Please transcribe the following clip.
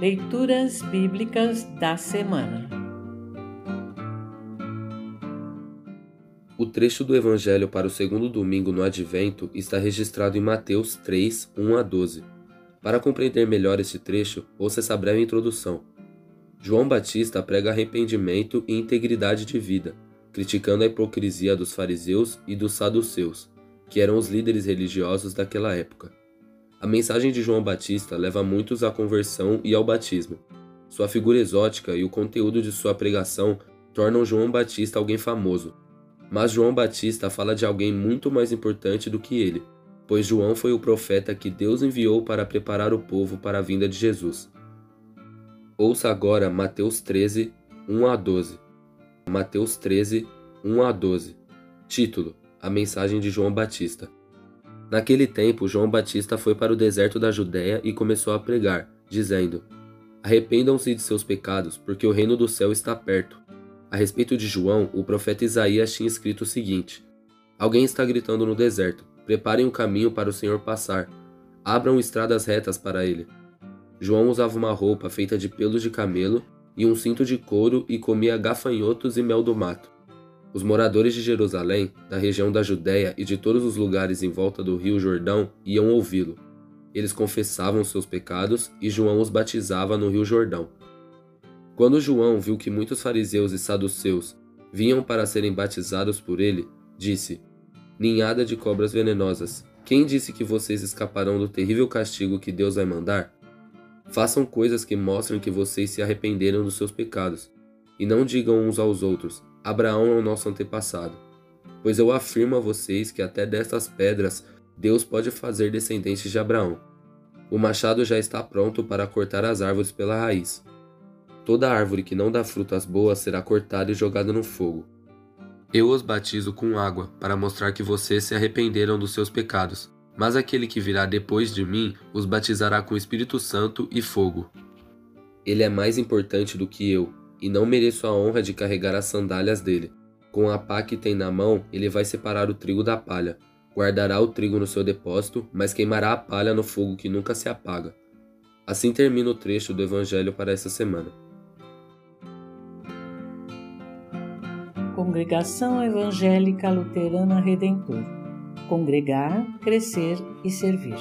Leituras Bíblicas da Semana O trecho do Evangelho para o segundo domingo no Advento está registrado em Mateus 3, 1 a 12. Para compreender melhor este trecho, ouça essa breve introdução. João Batista prega arrependimento e integridade de vida, criticando a hipocrisia dos fariseus e dos saduceus, que eram os líderes religiosos daquela época. A mensagem de João Batista leva muitos à conversão e ao batismo. Sua figura exótica e o conteúdo de sua pregação tornam João Batista alguém famoso. Mas João Batista fala de alguém muito mais importante do que ele, pois João foi o profeta que Deus enviou para preparar o povo para a vinda de Jesus. Ouça agora Mateus 13, 1 a 12. Mateus 13, 1 a 12. Título: A mensagem de João Batista. Naquele tempo, João Batista foi para o deserto da Judéia e começou a pregar, dizendo: Arrependam-se de seus pecados, porque o reino do céu está perto. A respeito de João, o profeta Isaías tinha escrito o seguinte: Alguém está gritando no deserto: Preparem o caminho para o Senhor passar. Abram estradas retas para ele. João usava uma roupa feita de pelos de camelo e um cinto de couro e comia gafanhotos e mel do mato. Os moradores de Jerusalém, da região da Judéia e de todos os lugares em volta do rio Jordão iam ouvi-lo. Eles confessavam seus pecados e João os batizava no rio Jordão. Quando João viu que muitos fariseus e saduceus vinham para serem batizados por ele, disse: Ninhada de cobras venenosas, quem disse que vocês escaparão do terrível castigo que Deus vai mandar? Façam coisas que mostrem que vocês se arrependeram dos seus pecados, e não digam uns aos outros: Abraão é o nosso antepassado. Pois eu afirmo a vocês que até destas pedras Deus pode fazer descendentes de Abraão. O machado já está pronto para cortar as árvores pela raiz. Toda árvore que não dá frutas boas será cortada e jogada no fogo. Eu os batizo com água, para mostrar que vocês se arrependeram dos seus pecados. Mas aquele que virá depois de mim os batizará com Espírito Santo e fogo. Ele é mais importante do que eu, e não mereço a honra de carregar as sandálias dele. Com a pá que tem na mão, ele vai separar o trigo da palha. Guardará o trigo no seu depósito, mas queimará a palha no fogo que nunca se apaga. Assim termina o trecho do Evangelho para essa semana. Congregação Evangélica Luterana Redentor Congregar, Crescer e Servir.